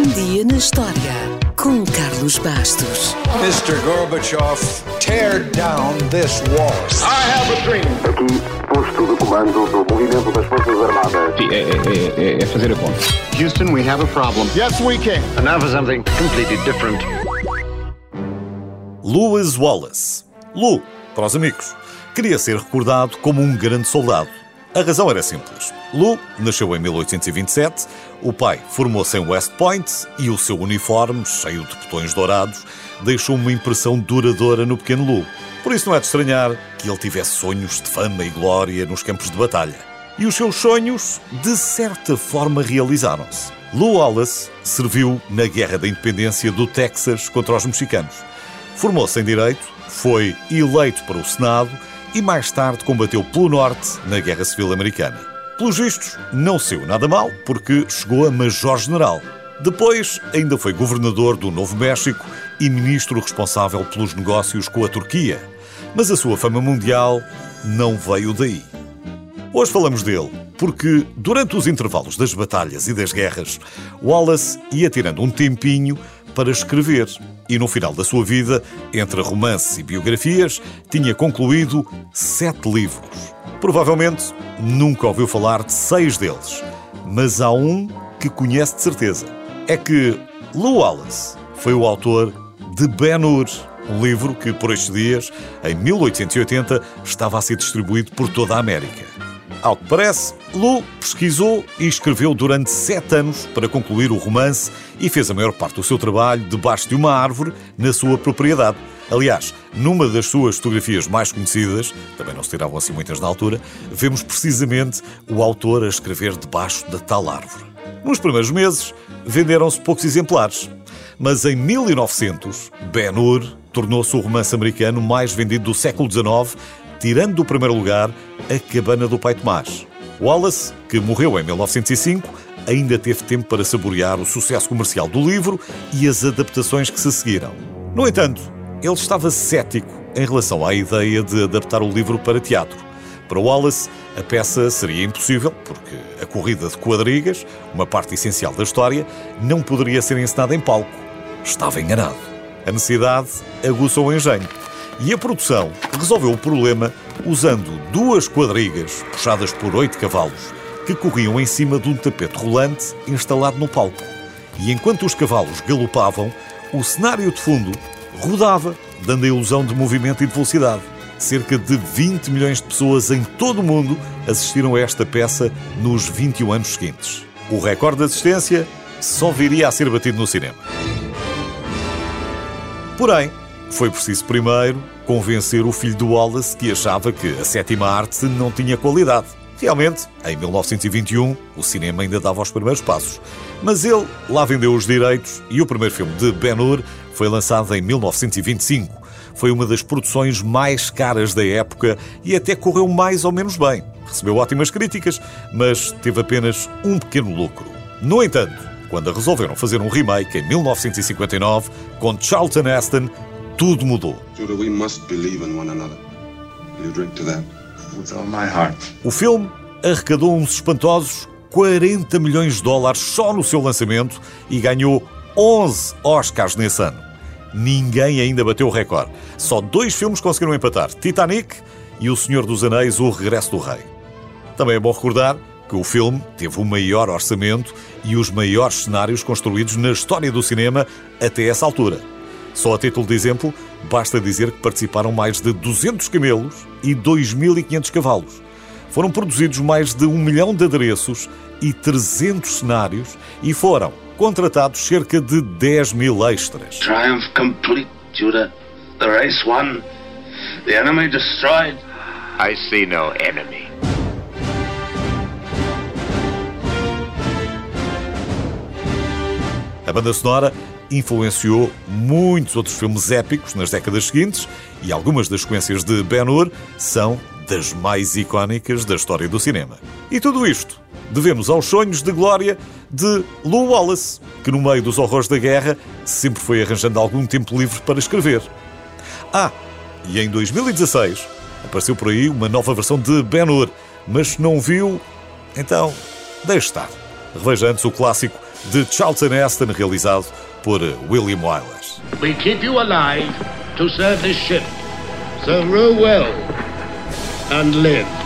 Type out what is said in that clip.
Um dia na história com Carlos Bastos. Mr. Gorbachev, tear down this wall. I have a dream. Aqui, posto de comando do movimento das Forças Armadas. Sim, é, é, é, é fazer a conta. Houston, we have a problem. Yes, we can. And now for something completely different. Lewis Wallace. Lou, para os amigos, queria ser recordado como um grande soldado. A razão era simples. Lou nasceu em 1827, o pai formou-se em West Point e o seu uniforme, cheio de botões dourados, deixou uma impressão duradoura no pequeno Lou. Por isso não é de estranhar que ele tivesse sonhos de fama e glória nos campos de batalha. E os seus sonhos, de certa forma, realizaram-se. Lou Wallace serviu na Guerra da Independência do Texas contra os mexicanos. Formou-se em Direito, foi eleito para o Senado e mais tarde combateu pelo Norte na Guerra Civil Americana. Pelos vistos, não saiu nada mal, porque chegou a Major-General. Depois, ainda foi governador do Novo México e ministro responsável pelos negócios com a Turquia. Mas a sua fama mundial não veio daí. Hoje falamos dele porque, durante os intervalos das batalhas e das guerras, Wallace ia tirando um tempinho para escrever e, no final da sua vida, entre romances e biografias, tinha concluído sete livros. Provavelmente nunca ouviu falar de seis deles, mas há um que conhece de certeza. É que Lou Wallace foi o autor de Ben-Hur, um livro que, por estes dias, em 1880, estava a ser distribuído por toda a América. Ao que parece, Lou pesquisou e escreveu durante sete anos para concluir o romance e fez a maior parte do seu trabalho debaixo de uma árvore na sua propriedade. Aliás, numa das suas fotografias mais conhecidas, também não se tiravam assim muitas na altura, vemos precisamente o autor a escrever debaixo da tal árvore. Nos primeiros meses, venderam-se poucos exemplares, mas em 1900, Ben-Hur tornou-se o romance americano mais vendido do século XIX, tirando do primeiro lugar A Cabana do Pai Tomás. Wallace, que morreu em 1905, ainda teve tempo para saborear o sucesso comercial do livro e as adaptações que se seguiram. No entanto, ele estava cético em relação à ideia de adaptar o livro para teatro. Para Wallace, a peça seria impossível, porque a corrida de quadrigas, uma parte essencial da história, não poderia ser encenada em palco. Estava enganado. A necessidade aguçou o engenho. E a produção resolveu o problema usando duas quadrigas puxadas por oito cavalos que corriam em cima de um tapete rolante instalado no palco. E enquanto os cavalos galopavam, o cenário de fundo rodava, dando a ilusão de movimento e de velocidade. Cerca de 20 milhões de pessoas em todo o mundo assistiram a esta peça nos 21 anos seguintes. O recorde de assistência só viria a ser batido no cinema. Porém, foi preciso primeiro convencer o filho do Wallace que achava que a sétima arte não tinha qualidade. Realmente, em 1921, o cinema ainda dava os primeiros passos. Mas ele lá vendeu os direitos e o primeiro filme de Ben-Hur foi lançado em 1925. Foi uma das produções mais caras da época e até correu mais ou menos bem. Recebeu ótimas críticas, mas teve apenas um pequeno lucro. No entanto, quando resolveram fazer um remake em 1959 com Charlton Heston, tudo mudou. Judah, we must believe in one another. You drink to that. With all my heart. O filme arrecadou uns espantosos 40 milhões de dólares só no seu lançamento e ganhou 11 Oscars nesse ano. Ninguém ainda bateu o recorde. Só dois filmes conseguiram empatar: Titanic e O Senhor dos Anéis, O Regresso do Rei. Também é bom recordar que o filme teve o maior orçamento e os maiores cenários construídos na história do cinema até essa altura. Só a título de exemplo, basta dizer que participaram mais de 200 camelos e 2.500 cavalos. Foram produzidos mais de um milhão de adereços e 300 cenários e foram contratados cerca de 10 mil extras. Triumph complete, Judah. The race won. The enemy destroyed. I see no enemy. A banda sonora influenciou muitos outros filmes épicos nas décadas seguintes e algumas das sequências de Ben-Hur são das mais icónicas da história do cinema. E tudo isto devemos aos sonhos de glória de Lou Wallace, que no meio dos horrores da guerra sempre foi arranjando algum tempo livre para escrever. Ah, e em 2016 apareceu por aí uma nova versão de Ben-Hur, mas se não viu, então deixe estar. Reveja antes o clássico de Charlton Heston, realizado por William Wyler. We keep you alive to serve this ship. So row well and live.